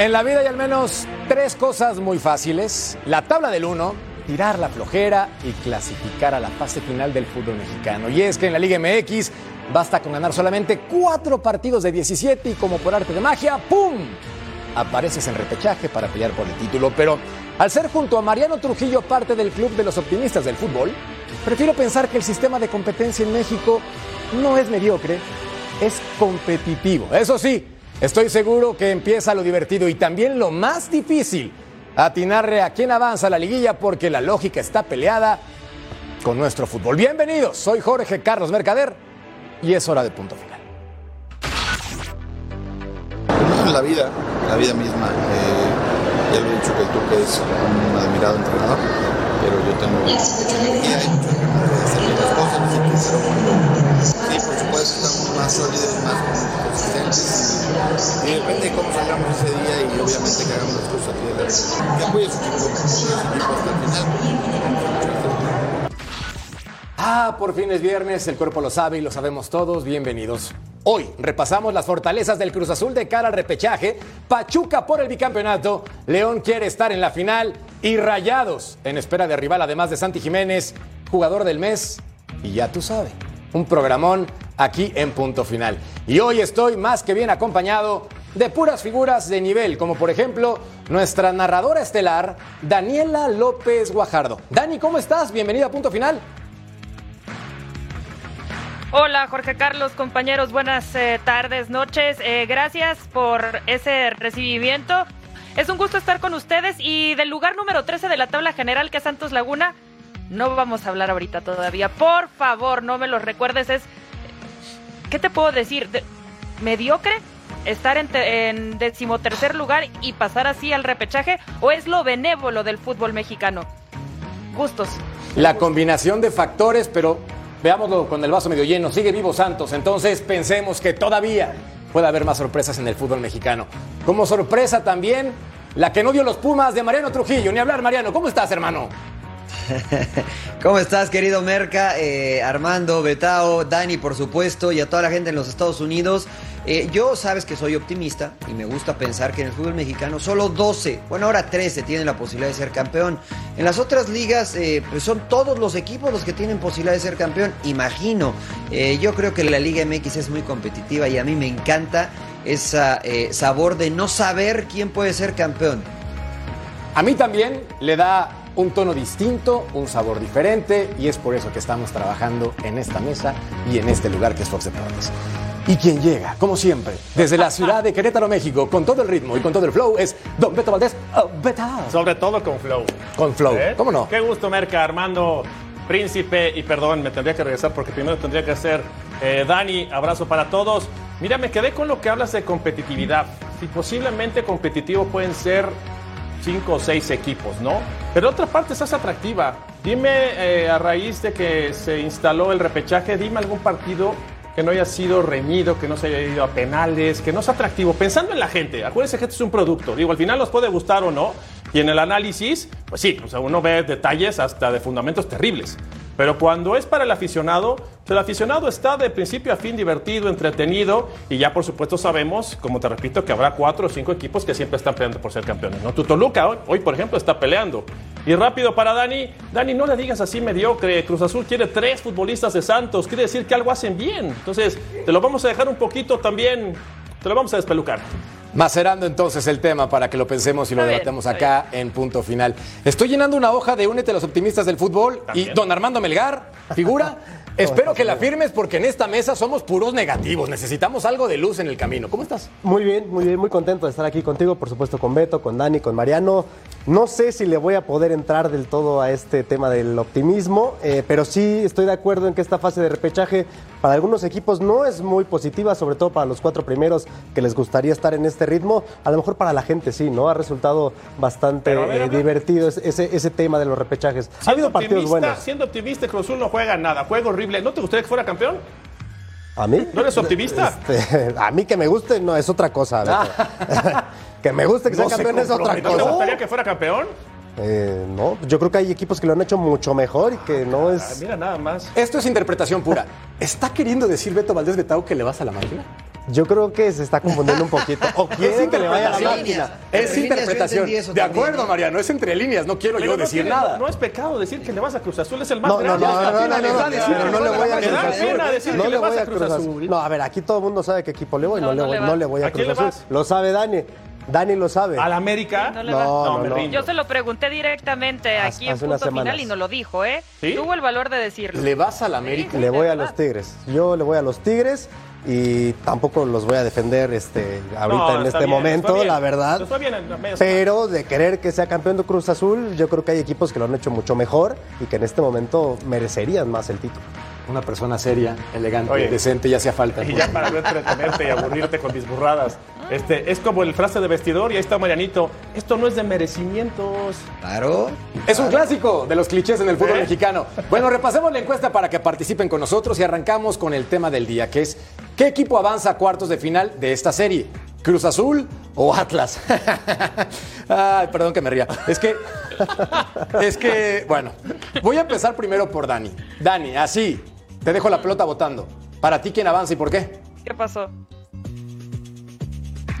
En la vida hay al menos tres cosas muy fáciles. La tabla del 1, tirar la flojera y clasificar a la fase final del fútbol mexicano. Y es que en la Liga MX basta con ganar solamente cuatro partidos de 17 y como por arte de magia, ¡pum! Apareces en repechaje para pelear por el título. Pero al ser junto a Mariano Trujillo parte del club de los optimistas del fútbol, prefiero pensar que el sistema de competencia en México no es mediocre, es competitivo. Eso sí, Estoy seguro que empieza lo divertido y también lo más difícil, atinarle a quién avanza la liguilla porque la lógica está peleada con nuestro fútbol. Bienvenidos, soy Jorge Carlos Mercader y es hora de punto final. La vida, la vida misma. Eh, ya lo he dicho que tú que es un admirado entrenador, pero yo tengo mucha energía y mucho de hacer las cosas, sí, por supuesto, más sólidos, más consistentes. Y depende de cómo salgamos ese día y obviamente que hagamos las cosas aquí de la su equipo hasta el final. Ah, por fin es viernes, el cuerpo lo sabe y lo sabemos todos. Bienvenidos. Hoy repasamos las fortalezas del Cruz Azul de cara al repechaje, Pachuca por el bicampeonato, León quiere estar en la final y Rayados en espera de rival además de Santi Jiménez, jugador del mes y ya tú sabes, un programón aquí en punto final. Y hoy estoy más que bien acompañado de puras figuras de nivel, como por ejemplo nuestra narradora estelar, Daniela López Guajardo. Dani, ¿cómo estás? Bienvenida a punto final. Hola Jorge Carlos, compañeros, buenas eh, tardes, noches. Eh, gracias por ese recibimiento. Es un gusto estar con ustedes y del lugar número 13 de la tabla general que es Santos Laguna, no vamos a hablar ahorita todavía. Por favor, no me lo recuerdes, es ¿qué te puedo decir? ¿Mediocre? ¿Estar en, decimotercer lugar y pasar así al repechaje? ¿O es lo benévolo del fútbol mexicano? Gustos. La combinación de factores, pero veámoslo con el vaso medio lleno. Sigue vivo Santos, entonces pensemos que todavía puede haber más sorpresas en el fútbol mexicano. Como sorpresa también, la que no dio los Pumas de Mariano Trujillo. Ni hablar, Mariano. ¿Cómo estás, hermano? ¿Cómo estás, querido Merca? Eh, Armando, Betao, Dani, por supuesto, y a toda la gente en los Estados Unidos. Eh, yo sabes que soy optimista y me gusta pensar que en el fútbol mexicano solo 12, bueno ahora 13 tienen la posibilidad de ser campeón. En las otras ligas eh, pues son todos los equipos los que tienen posibilidad de ser campeón, imagino. yo creo que la Liga MX es muy competitiva y a mí me encanta ese sabor de no saber quién puede ser campeón. A mí también le da un tono distinto, un sabor diferente y es por eso que estamos trabajando en esta mesa y en este lugar que es Fox Deportes. Y quien llega, como siempre, desde la ciudad de Querétaro, México, con todo el ritmo y con todo el flow, es Don Beto Valdés. Oh, Sobre todo con flow. Con flow, ¿Eh? ¿cómo no? Qué gusto, Merca, Armando, Príncipe, y perdón, me tendría que regresar porque primero tendría que hacer eh, Dani, abrazo para todos. Mira, me quedé con lo que hablas de competitividad. Si posiblemente competitivo pueden ser cinco o seis equipos, ¿no? Pero otra parte es atractiva. Dime, eh, a raíz de que se instaló el repechaje, dime algún partido que no haya sido reñido, que no se haya ido a penales, que no sea atractivo. Pensando en la gente, acuérdense que esto es un producto. Digo, al final nos puede gustar o no. Y en el análisis, pues sí, o sea, uno ve detalles hasta de fundamentos terribles. Pero cuando es para el aficionado, el aficionado está de principio a fin divertido, entretenido y ya por supuesto sabemos, como te repito, que habrá cuatro o cinco equipos que siempre están peleando por ser campeones. ¿no? Tu Toluca hoy, hoy, por ejemplo, está peleando. Y rápido para Dani, Dani, no le digas así mediocre. Cruz Azul quiere tres futbolistas de Santos, quiere decir que algo hacen bien. Entonces, te lo vamos a dejar un poquito también, te lo vamos a despelucar. Macerando entonces el tema para que lo pensemos y lo debatamos acá en punto final. Estoy llenando una hoja de Únete a los optimistas del fútbol y don Armando Melgar, figura. Espero que la firmes porque en esta mesa somos puros negativos. Necesitamos algo de luz en el camino. ¿Cómo estás? Muy bien, muy bien, muy contento de estar aquí contigo, por supuesto con Beto, con Dani, con Mariano. No sé si le voy a poder entrar del todo a este tema del optimismo, eh, pero sí estoy de acuerdo en que esta fase de repechaje para algunos equipos no es muy positiva, sobre todo para los cuatro primeros que les gustaría estar en este ritmo. A lo mejor para la gente sí, ¿no? Ha resultado bastante eh, divertido ese, ese tema de los repechajes. ha habido partidos buenos. Siendo optimista, Cruz Azul no juega nada, juega horrible. ¿No te gustaría que fuera campeón? ¿A mí? ¿No eres optimista? Este, a mí que me guste no es otra cosa. que me guste que sea campeón es otra cosa. ¿No te gustaría que fuera campeón? Eh, no, yo creo que hay equipos que lo han hecho mucho mejor y que no es. mira, nada más. Esto es interpretación pura. ¿Está queriendo decir Beto Valdés Betao que le vas a la máquina? Yo creo que se está confundiendo un poquito. O quiere que le vaya a la máquina. Es interpretación. De también, acuerdo. Mariano, es entre líneas. No quiero Pero yo no decir tiene- nada. No es pecado decir que le vas a Cruz Azul, es el más No, no, no, grande. no, no, no, no, no, le voy a Cruz Azul. No que le voy a Cruz Azul. Azul. No, a ver, aquí todo el mundo sabe qué equipo le voy No, no, le voy, le va. no le voy a ¿A quién Cruz Azul. Lo sabe Dani. Dani lo sabe. ¿Al América? No le va. No, No, no. Yo se lo pregunté directamente Hace- aquí en hace unas punto final y no lo dijo, ¿eh? ¿Sí? Tuvo el valor de decirlo. ¿Le vas a la América? Le voy a los. Tigres. Yo le voy a los Tigres y tampoco los voy a defender este, ahorita No, en este bien, momento, bien. la verdad. Está bien en la media Pero de querer que sea campeón de Cruz Azul, yo creo que hay equipos que lo han hecho mucho mejor y que en este momento merecerían más el título. Una persona seria, elegante, Oye. decente, ya hacía falta. Y ya para no entretenerte y aburrirte con mis burradas. Este, es como el frase de vestidor y ahí está Marianito. Esto no es de merecimientos. Claro. Es un clásico de los clichés en el fútbol ¿Eh? mexicano. Bueno, repasemos la encuesta para que participen con nosotros y arrancamos con el tema del día, que es ¿qué equipo avanza a cuartos de final de esta serie? ¿Cruz Azul o Atlas? Ay, perdón que me ría. Es que, es que, bueno, voy a empezar primero por Dani. Dani, así, te dejo la pelota votando. ¿Para ti quién avanza y por qué? ¿Qué pasó?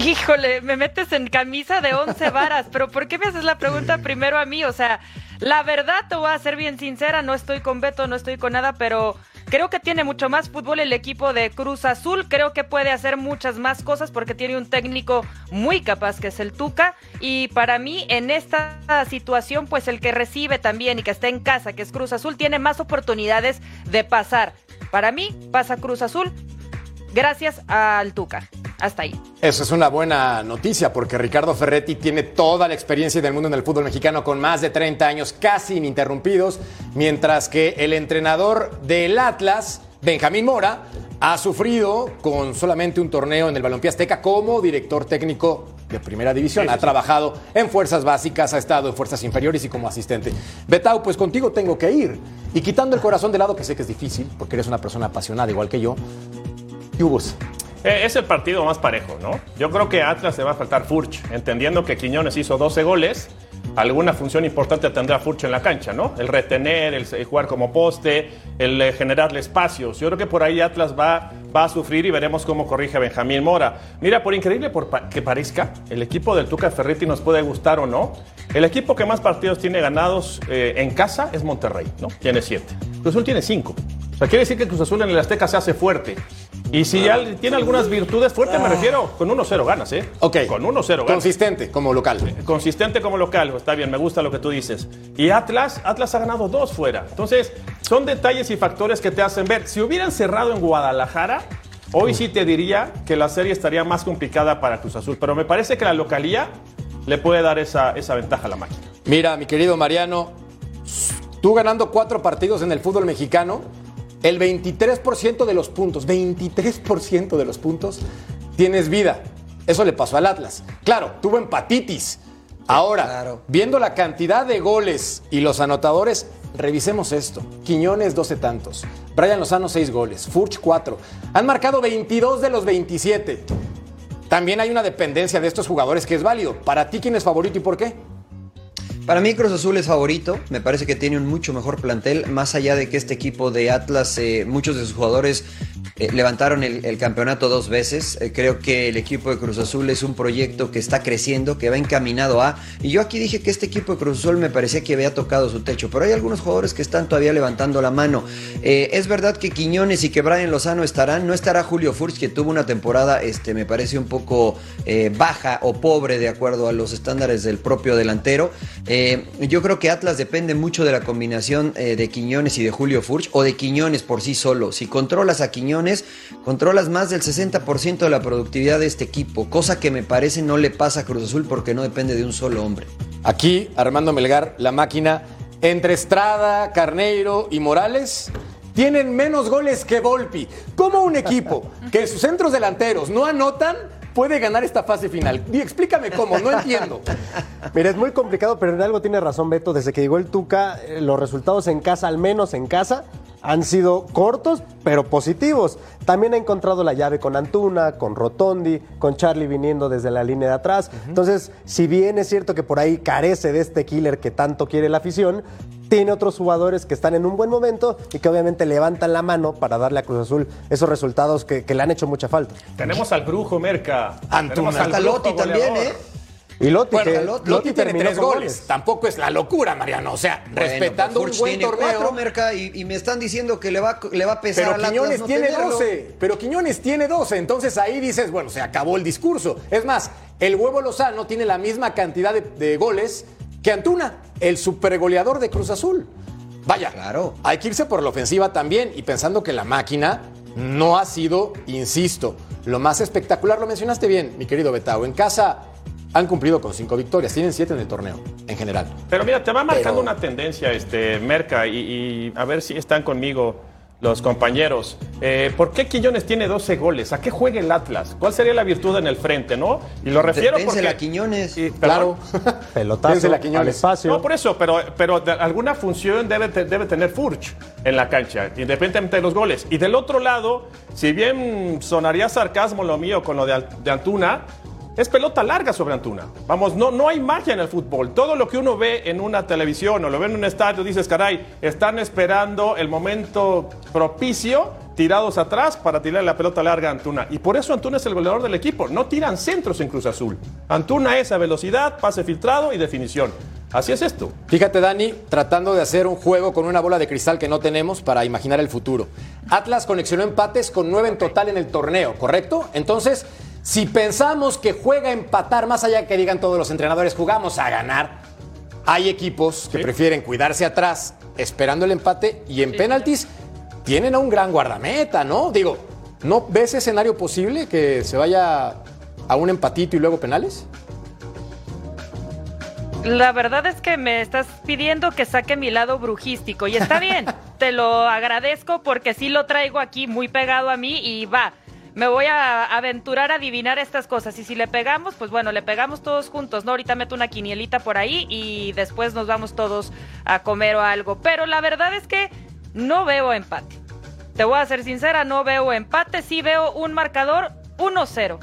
Híjole, me metes en camisa de once varas, pero ¿por qué me haces la pregunta primero a mí? O sea, la verdad te voy a ser bien sincera, no estoy con Beto, no estoy con nada, pero creo que tiene mucho más fútbol el equipo de Cruz Azul, creo que puede hacer muchas más cosas porque tiene un técnico muy capaz que es el Tuca y para mí en esta situación pues el que recibe también y que está en casa, que es Cruz Azul, tiene más oportunidades de pasar. Para mí pasa Cruz Azul gracias al Tuca. Hasta ahí. Eso es una buena noticia porque Ricardo Ferretti tiene toda la experiencia del mundo en el fútbol mexicano con más de 30 años casi ininterrumpidos, mientras que el entrenador del Atlas, Benjamín Mora, ha sufrido con solamente un torneo en el Balompié Azteca como director técnico de primera división. Ha trabajado en fuerzas básicas, ha estado en fuerzas inferiores y como asistente. Betau, pues contigo tengo que ir. Y quitando el corazón de lado, que sé que es difícil, porque eres una persona apasionada igual que yo, ¿qué hubo? Eh, es el partido más parejo, ¿no? Yo creo que a Atlas le va a faltar Furch, entendiendo que Quiñones hizo 12 goles. Alguna función importante tendrá Furch en la cancha, ¿no? El retener, el, jugar como poste, el eh, generarle espacios. Yo creo que por ahí Atlas va, a sufrir y veremos cómo corrige Benjamín Mora. Mira, por increíble que parezca, el equipo del Tuca Ferretti nos puede gustar o no. El equipo que más partidos tiene ganados eh, en casa es Monterrey, ¿no? Tiene siete. Cruz Azul tiene cinco. O sea, quiere decir que Cruz Azul en el Azteca se hace fuerte. Y si ya tiene algunas virtudes, fuerte me refiero, con 1-0 ganas, ¿eh? Ok. Con 1-0 ganas. Consistente como local. Consistente como local, está bien, me gusta lo que tú dices. Y Atlas, Atlas ha ganado dos fuera. Entonces, son detalles y factores que te hacen ver. Si hubieran cerrado en Guadalajara, hoy sí te diría que la serie estaría más complicada para Cruz Azul. Pero me parece que la localía le puede dar esa, esa ventaja a la máquina. Mira, mi querido Mariano, tú ganando cuatro partidos en el fútbol mexicano, el 23% de los puntos, 23% de los puntos, tienes vida. Eso le pasó al Atlas. Claro, tuvo empatitis. Ahora, claro. viendo la cantidad de goles y los anotadores, revisemos esto. Quiñones, 12 tantos. Brian Lozano, 6 goles. Furch, 4. Han marcado 22 de los 27. También hay una dependencia de estos jugadores que es válido. ¿Para ti quién es favorito y por qué? Para mí Cruz Azul es favorito, me parece que tiene un mucho mejor plantel, más allá de que este equipo de Atlas, eh, muchos de sus jugadores eh, levantaron el, campeonato dos veces, Eh, creo que el equipo de Cruz Azul es un proyecto que está creciendo, que va encaminado a, y yo aquí dije que este equipo de Cruz Azul me parecía que había tocado su techo, pero hay algunos jugadores que están todavía levantando la mano. Eh, es verdad que Quiñones y que Brian Lozano estarán, no estará Julio Furch, que tuvo una temporada, este, me parece un poco baja o pobre de acuerdo a los estándares del propio delantero. Yo creo que Atlas depende mucho de la combinación de Quiñones y de Julio Furch o de Quiñones por sí solo. Si controlas a Quiñones, controlas más del 60% de la productividad de este equipo, cosa que me parece no le pasa a Cruz Azul porque no depende de un solo hombre. Aquí, Armando Melgar, la máquina, entre Estrada, Carneiro y Morales, tienen menos goles que Volpi. ¿Cómo un equipo que sus centros delanteros no anotan puede ganar esta fase final? Di, explícame cómo, no entiendo. Mira, es muy complicado, pero en algo tiene razón Beto. Desde que llegó el Tuca, eh, los resultados en casa, al menos en casa, han sido cortos, pero positivos. También ha encontrado la llave con Antuna, con Rotondi, con Charlie viniendo desde la línea de atrás. Entonces, si bien es cierto que por ahí carece de este killer que tanto quiere la afición, tiene otros jugadores que están en un buen momento y que obviamente levantan la mano para darle a Cruz Azul esos resultados que, que le han hecho mucha falta. Tenemos al Brujo Merca. Antuna. Tenemos al Hasta Lotti también. ¿eh? Y Lotti, Bueno, que Lotti, Lotti tiene tres goles. Tampoco es la locura, Mariano. O sea, Bueno, respetando un buen tiene torneo. cuatro, Merca, y, y me están diciendo que le va, le va a pesar Pero Atlas Quiñones no tiene tenerlo. 12. Pero Quiñones tiene 12. Entonces ahí dices, bueno, se acabó el discurso. Es más, el huevo Lozano tiene la misma cantidad de, de goles que Antuna, el supergoleador de Cruz Azul. Vaya, Claro. hay que irse por la ofensiva también y pensando que la máquina no ha sido, insisto, lo más espectacular. Lo mencionaste bien, mi querido Betao. En casa han cumplido con cinco victorias, tienen siete en el torneo, en general. Pero mira, te va marcando Pero- una tendencia, este, Merca, y, y a ver si están conmigo los compañeros. Eh, ¿Por qué Quiñones tiene 12 goles? ¿A qué juega el Atlas? ¿Cuál sería la virtud en el frente, no? Y lo refiero Dénsela porque... a Quiñones. y- Claro. Pelotazo Dénsela a al Quiñones. espacio. No, por eso, pero, pero de alguna función debe, te- debe tener Furch en la cancha, independientemente de los goles. Y del otro lado, si bien sonaría sarcasmo lo mío con lo de, de Antuna, es pelota larga sobre Antuna. Vamos, no, no hay magia en el fútbol. Todo lo que uno ve en una televisión o lo ve en un estadio, dices, caray, están esperando el momento propicio, tirados atrás, para tirar la pelota larga a Antuna. Y por eso Antuna es el goleador del equipo. No tiran centros en Cruz Azul. Antuna es a velocidad, pase filtrado y definición. Así es esto. Fíjate, Dani, tratando de hacer un juego con una bola de cristal que no tenemos para imaginar el futuro. Atlas conexionó empates con nueve en total en el torneo, ¿correcto? Entonces, si pensamos que juega a empatar, más allá que digan todos los entrenadores, jugamos a ganar, hay equipos que Sí. prefieren cuidarse atrás esperando el empate y en penaltis tienen a un gran guardameta, ¿no? Digo, ¿no ves escenario posible que se vaya a un empatito y luego penales? La verdad es que me estás pidiendo que saque mi lado brujístico y está bien, te lo agradezco porque sí lo traigo aquí muy pegado a mí y va, me voy a aventurar a adivinar estas cosas y si le pegamos, pues bueno, le pegamos todos juntos, ¿no? Ahorita meto una quinielita por ahí y después nos vamos todos a comer o algo, pero la verdad es que no veo empate. Te voy a ser sincera, no veo empate, sí veo un marcador 1-0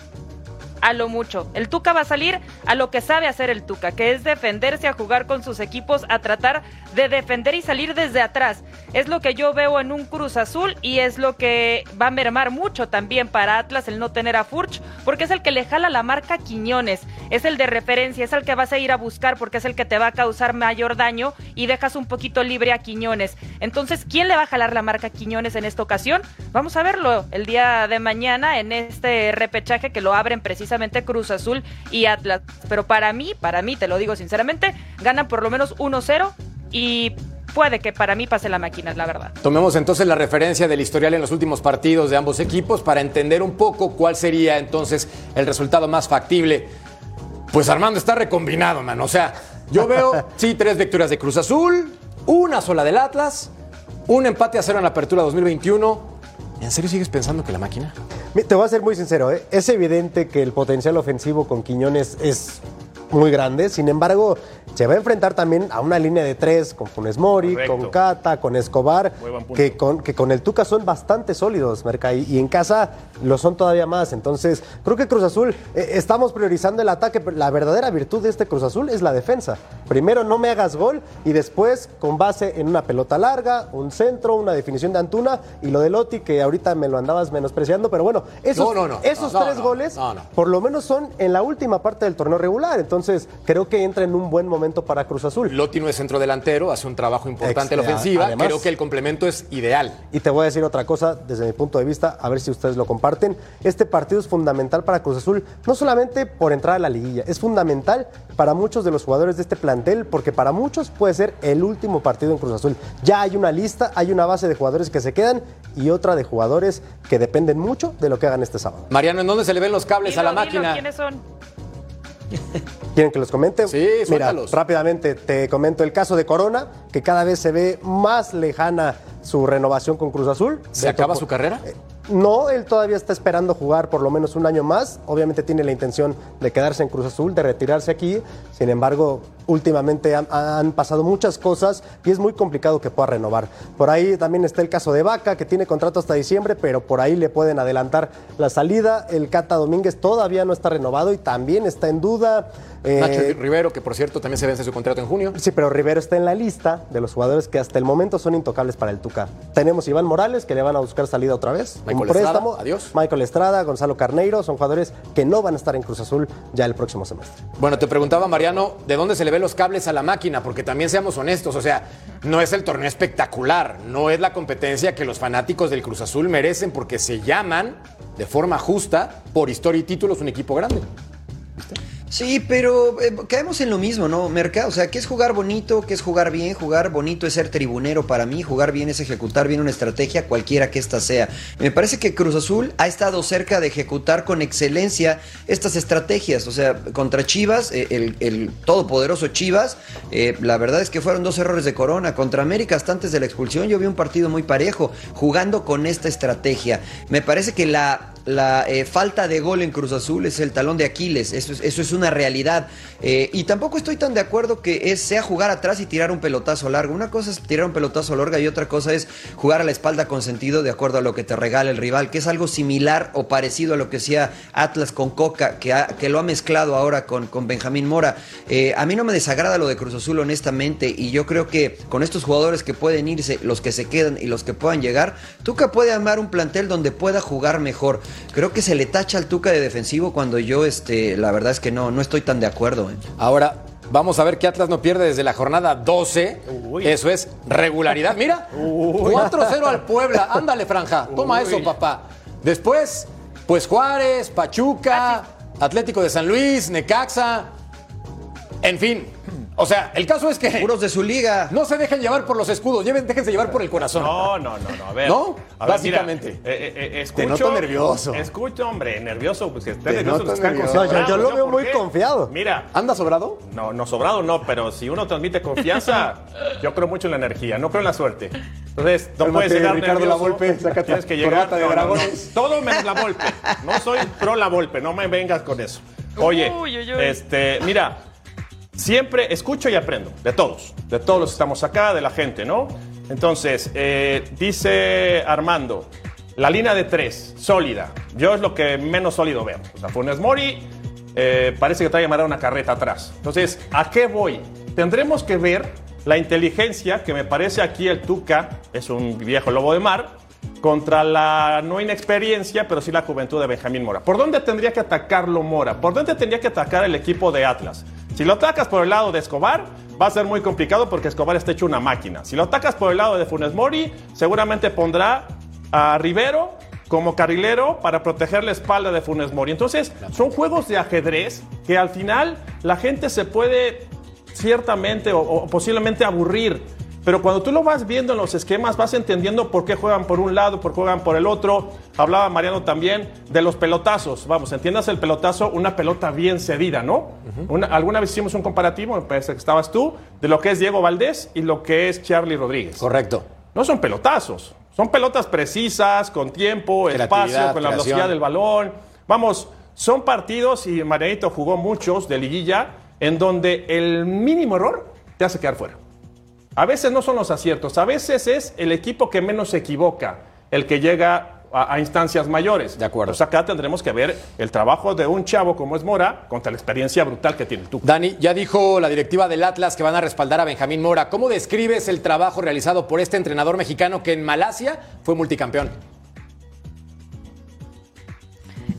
a lo mucho. El Tuca va a salir a lo que sabe hacer el Tuca, que es defenderse, a jugar con sus equipos, a tratar de defender y salir desde atrás. Es lo que yo veo en un Cruz Azul y es lo que va a mermar mucho también para Atlas el no tener a Furch, porque es el que le jala la marca Quiñones, es el de referencia, es el que vas a ir a buscar porque es el que te va a causar mayor daño y dejas un poquito libre a Quiñones. Entonces, ¿quién le va a jalar la marca Quiñones en esta ocasión? Vamos a verlo el día de mañana en este repechaje que lo abren precisamente Cruz Azul y Atlas. Pero para mí, para mí, te lo digo sinceramente, ganan por lo menos 1-0 y puede que para mí pase la máquina, la verdad. Tomemos entonces la referencia del historial en los últimos partidos de ambos equipos para entender un poco cuál sería entonces el resultado más factible. Pues Armando está recombinado, man. O sea, yo veo, sí, tres victorias de Cruz Azul, una sola del Atlas, un empate a cero en la apertura 2021. ¿En serio sigues pensando que la máquina? Te voy a ser muy sincero, ¿eh? es evidente que el potencial ofensivo con Quiñones es muy grande, sin embargo, se va a enfrentar también a una línea de tres con Funes Mori, Correcto. con Cata, con Escobar, que con, que con el Tuca son bastante sólidos, Merca, y, y en casa lo son todavía más. Entonces, creo que Cruz Azul, eh, estamos priorizando el ataque, pero la verdadera virtud de este Cruz Azul es la defensa. Primero, no me hagas gol, y después, con base en una pelota larga, un centro, una definición de Antuna, y lo de Lotti, que ahorita me lo andabas menospreciando, pero bueno, esos, No, no, no. esos No, no, tres no, goles, no, no. por lo menos son en la última parte del torneo regular. Entonces, creo que entra en un buen momento para Cruz Azul. Lotti no es centro delantero, hace un trabajo importante en la ofensiva. además- Creo que el complemento es ideal. Y te voy a decir otra cosa desde mi punto de vista, a ver si ustedes lo comparten. Este partido es fundamental para Cruz Azul, no solamente por entrar a la liguilla, es fundamental para muchos de los jugadores de este plantel, porque para muchos puede ser el último partido en Cruz Azul. Ya hay una lista, hay una base de jugadores que se quedan y otra de jugadores que dependen mucho de lo que hagan este sábado. Mariano, ¿en dónde se le ven los cables a la Dilo, dilo, máquina? ¿Quiénes son? ¿Quieren que los comente? Sí, Mira, suéltalos. rápidamente te comento el caso de Corona, que cada vez se ve más lejana su renovación con Cruz Azul. ¿Se acaba su carrera? Eh, No, él todavía está esperando jugar por lo menos un año más. Obviamente tiene la intención de quedarse en Cruz Azul, de retirarse aquí. Sin embargo, últimamente han, han pasado muchas cosas y es muy complicado que pueda renovar. Por ahí también está el caso de Vaca, que tiene contrato hasta diciembre, pero por ahí le pueden adelantar la salida. El Cata Domínguez todavía no está renovado y también está en duda. Eh, Nacho Rivero, que por cierto también se vence su contrato en junio. Sí, pero Rivero está en la lista de los jugadores que hasta el momento son intocables para el Tuca. Tenemos Iván Morales, que le van a buscar salida otra vez. Michael un préstamo. Estrada, adiós. Michael Estrada, Gonzalo Carneiro, son jugadores que no van a estar en Cruz Azul ya el próximo semestre. Bueno, te preguntaba, Mariano, ¿de dónde se le los cables a la máquina? Porque también seamos honestos, o sea, no es el torneo espectacular, no es la competencia que los fanáticos del Cruz Azul merecen porque se llaman de forma justa, por historia y títulos, un equipo grande. Sí, pero eh, caemos en lo mismo, ¿no, Merca? O sea, ¿qué es jugar bonito? ¿Qué es jugar bien? Jugar bonito es ser tribunero para mí, jugar bien es ejecutar bien una estrategia, cualquiera que ésta sea. Me parece que Cruz Azul ha estado cerca de ejecutar con excelencia estas estrategias. O sea, contra Chivas, eh, el, el todopoderoso Chivas, eh, la verdad es que fueron dos errores de corona. Contra América, hasta antes de la expulsión, yo vi un partido muy parejo, jugando con esta estrategia. Me parece que la la eh, falta de gol en Cruz Azul es el talón de Aquiles, eso es, eso es una realidad. Eh, y tampoco estoy tan de acuerdo que sea jugar atrás y tirar un pelotazo largo. Una cosa es tirar un pelotazo largo y otra cosa es jugar a la espalda con sentido de acuerdo a lo que te regala el rival, que es algo similar o parecido a lo que hacía Atlas con Coca, que, que lo ha mezclado ahora con, con Benjamín Mora. Eh, a mí no me desagrada lo de Cruz Azul, honestamente, y yo creo que con estos jugadores que pueden irse, los que se quedan y los que puedan llegar, Tuca puede armar un plantel donde pueda jugar mejor. Creo que se le tacha al Tuca de defensivo cuando yo, este, la verdad es que no, no estoy tan de acuerdo. ¿eh? Ahora, vamos a ver que Atlas no pierde desde la jornada 12. Uy. Eso es regularidad. Mira, 4-0 al Puebla. Ándale, Franja. Toma eso, papá. Después, pues Juárez, Pachuca, Atlético de San Luis, Necaxa. En fin. O sea, el caso es que Puros de su liga. no se dejen llevar por los escudos, lleven- déjense llevar por el corazón. No, no, no, no. A ver. ¿No? A ver, Básicamente. mira, eh, eh, eh, Te escucho, noto nervioso. Escucho, hombre, nervioso, pues que nervioso están. No, yo- lo veo ¿por muy qué? confiado. Mira, ¿Anda sobrado? no, no sobrado no, pero si uno transmite confianza, yo creo mucho en la energía, no creo en la suerte. Entonces, no puedes llegar Ricardo nervioso, Lavolpe, sácate tienes que llegar de no. Todo menos la Volpe. No soy pro la Volpe, no me vengas con eso. Oye, Uy, uy, uy. este, mira, siempre escucho y aprendo, de todos, de todos los que estamos acá, de la gente, ¿no? Entonces, eh, dice Armando, la línea de tres, sólida. Yo es lo que menos sólido veo. O sea, Funes Mori eh, parece que trae llamar una carreta atrás. Entonces, ¿a qué voy? Tendremos que ver la inteligencia que me parece aquí el Tuca, es un viejo lobo de mar, contra la no inexperiencia, pero sí la juventud de Benjamín Mora. ¿Por dónde tendría que atacarlo Mora? ¿Por dónde tendría que atacar el equipo de Atlas? Si lo atacas por el lado de Escobar, va a ser muy complicado porque Escobar está hecho una máquina. Si lo atacas por el lado de Funes Mori, seguramente pondrá a Rivero como carrilero para proteger la espalda de Funes Mori. Entonces, son juegos de ajedrez que al final la gente se puede ciertamente o, o posiblemente aburrir. Pero cuando tú lo vas viendo en los esquemas, vas entendiendo por qué juegan por un lado, por qué juegan por el otro. Hablaba Mariano también de los pelotazos. Vamos, entiendas el pelotazo, una pelota bien cedida, ¿no? Una- alguna vez hicimos un comparativo, me parece que estabas tú, de lo que es Diego Valdés y lo que es Charlie Rodríguez. Correcto. No son pelotazos, son pelotas precisas, con tiempo, espacio, con la creación. velocidad del balón. Vamos, son partidos, y Marianito jugó muchos de liguilla, en donde el mínimo error te hace quedar fuera. A veces no son los aciertos, a veces es el equipo que menos se equivoca, el que llega a, a instancias mayores. De acuerdo. Pues acá tendremos que ver el trabajo de un chavo como es Mora contra la experiencia brutal que tiene tú. Dani, ya dijo la directiva del Atlas que van a respaldar a Benjamín Mora. ¿Cómo describes el trabajo realizado por este entrenador mexicano que en Malasia fue multicampeón?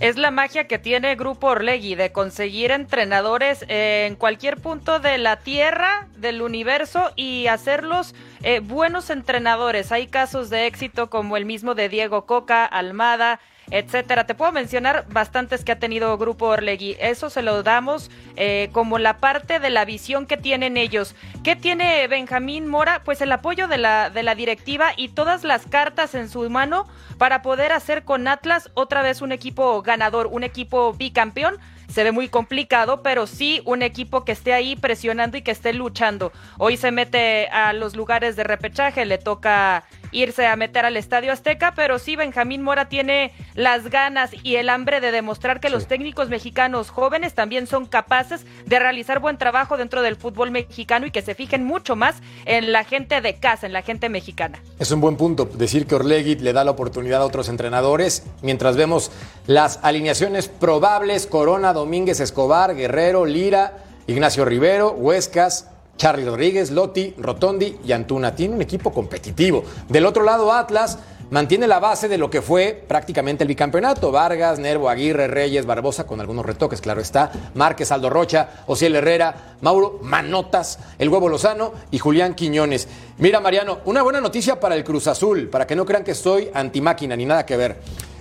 Es la magia que tiene Grupo Orlegui de conseguir entrenadores en cualquier punto de la tierra, del universo y hacerlos eh, buenos entrenadores. Hay casos de éxito como el mismo de Diego Coca, Almada, etcétera. Te puedo mencionar bastantes que ha tenido Grupo Orlegui. Eso se lo damos eh, como la parte de la visión que tienen ellos. ¿Qué tiene Benjamín Mora? Pues el apoyo de la, de la directiva y todas las cartas en su mano para poder hacer con Atlas otra vez un equipo ganador, un equipo bicampeón. Se ve muy complicado, pero sí un equipo que esté ahí presionando y que esté luchando. Hoy se mete a los lugares de repechaje, le toca irse a meter al Estadio Azteca, pero sí Benjamín Mora tiene las ganas y el hambre de demostrar que los técnicos mexicanos jóvenes también son capaces de realizar buen trabajo dentro del fútbol mexicano y que se fijen mucho más en la gente de casa, en la gente mexicana. Es un buen punto decir que Orlegui le da la oportunidad a otros entrenadores, mientras vemos las alineaciones probables, Corona, Domínguez, Escobar, Guerrero, Lira, Ignacio Rivero, Huescas, Charlie Rodríguez, Lotti, Rotondi y Antuna. Tiene un equipo competitivo. Del otro lado, Atlas mantiene la base de lo que fue prácticamente el bicampeonato. Vargas, Nervo, Aguirre, Reyes, Barbosa, con algunos retoques, claro está. Márquez, Aldo Rocha, Ociel Herrera, Mauro Manotas, El Huevo Lozano y Julián Quiñones. Mira, Mariano, una buena noticia para el Cruz Azul, para que no crean que soy antimáquina ni nada que ver.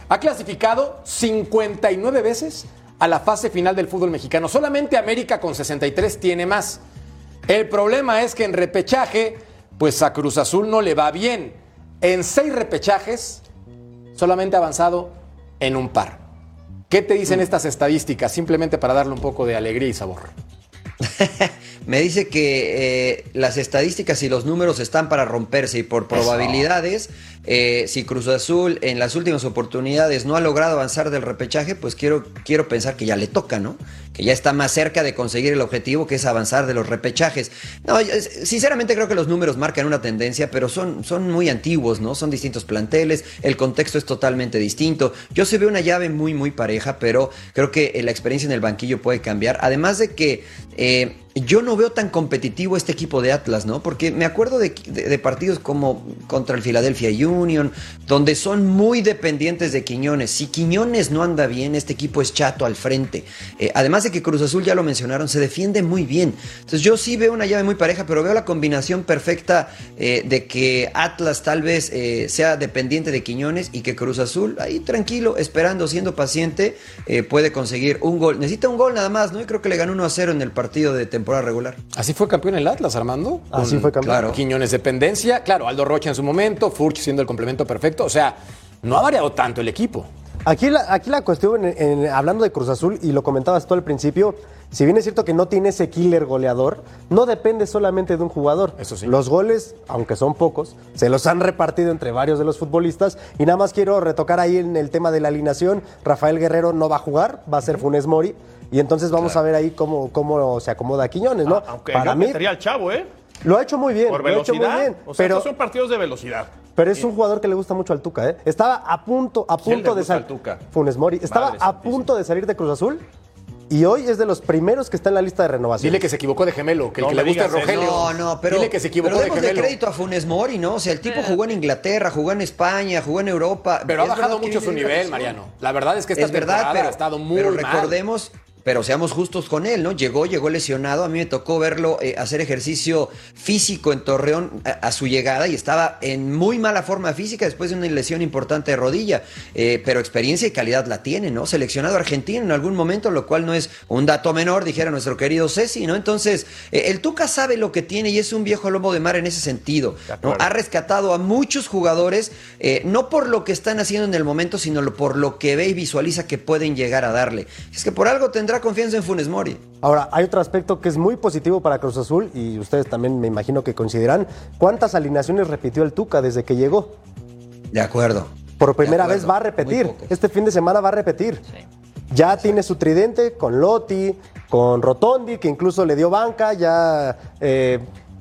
Ha clasificado 59 veces a la fase final del fútbol mexicano. Solamente América con 63 tiene más. El problema es que en repechaje, pues a Cruz Azul no le va bien. En seis repechajes, solamente ha avanzado en un par. ¿Qué te dicen estas estadísticas? Simplemente para darle un poco de alegría y sabor. Me dice que eh, las estadísticas y los números están para romperse y por probabilidades, eh, si Cruz Azul en las últimas oportunidades no ha logrado avanzar del repechaje, pues quiero, quiero pensar que ya le toca, ¿no? Que ya está más cerca de conseguir el objetivo que es avanzar de los repechajes. No, sinceramente creo que los números marcan una tendencia, pero son, son muy antiguos, ¿no? Son distintos planteles, el contexto es totalmente distinto. Yo se ve una llave muy, muy pareja, pero creo que la experiencia en el banquillo puede cambiar. Además de que eh, yo no veo tan competitivo este equipo de Atlas, ¿no? Porque me acuerdo de, partidos como contra el Philadelphia Union, donde son muy dependientes de Quiñones. Si Quiñones no anda bien, este equipo es chato al frente. Eh, además de que Cruz Azul, ya lo mencionaron, se defiende muy bien. Entonces yo sí veo una llave muy pareja, pero veo la combinación perfecta eh, de que Atlas tal vez eh, sea dependiente de Quiñones y que Cruz Azul, ahí tranquilo, esperando, siendo paciente, puede conseguir un gol. Necesita un gol nada más, ¿no? Y creo que le ganó 1 a 0 en el partido de temporada regular. Así fue campeón el Atlas, Armando. Así fue campeón. Claro. Quiñones dependencia, claro, Aldo Rocha en su momento, Furch siendo el complemento perfecto. O sea, no ha variado tanto el equipo. Aquí la, aquí la cuestión, hablando de Cruz Azul, y lo comentabas tú al principio, si bien es cierto que no tiene ese killer goleador, no depende solamente de un jugador. Eso sí. Los goles, aunque son pocos, se los han repartido entre varios de los futbolistas. Y nada más quiero retocar ahí en el tema de la alineación. Rafael Guerrero no va a jugar, va a ser Funes Mori. Y entonces vamos a ver ahí cómo, cómo se acomoda Quiñones, ¿no? Ah, aunque Para mí sería el chavo, ¿eh? Lo ha hecho muy bien. Por velocidad. Lo ha hecho muy bien, o sea, pero, estos son partidos de velocidad. Pero es un jugador que le gusta mucho al Tuca, ¿eh? Estaba a punto, a punto de salir. Funes Mori. Estaba a punto de salir de Cruz Azul. Y hoy es de los primeros que está en la lista de renovación. Dile que se equivocó de gemelo, que el que le gusta es Rogelio. No, no, pero. Dile que se equivocó pero de gemelo. crédito a Funes Mori, ¿no? O sea, el tipo jugó en Inglaterra, jugó en España, jugó en Europa. Pero ha bajado mucho su nivel, Mariano. La verdad es que esta es verdad, pero, ha estado muy pero recordemos, pero seamos justos con él, ¿no? Llegó, llegó lesionado. A mí me tocó verlo eh, hacer ejercicio físico en Torreón a, su llegada y estaba en muy mala forma física después de una lesión importante de rodilla. Eh, pero experiencia y calidad la tiene, ¿no? Seleccionado argentino en algún momento, lo cual no es un dato menor, dijera nuestro querido Ceci, ¿no? Entonces, eh, el Tuca sabe lo que tiene y es un viejo lobo de mar en ese sentido. ¿no? Ha rescatado a muchos jugadores, no por lo que están haciendo en el momento, sino por lo que ve y visualiza que pueden llegar a darle. Es que por algo tendrá confianza en Funes Mori. Ahora, hay otro aspecto que es muy positivo para Cruz Azul y ustedes también me imagino que consideran. ¿Cuántas alineaciones repitió el Tuca desde que llegó? De acuerdo. Por primera vez va a repetir. Este fin de semana va a repetir. Ya tiene su tridente con Lotti, con Rotondi, que incluso le dio banca, ya eh,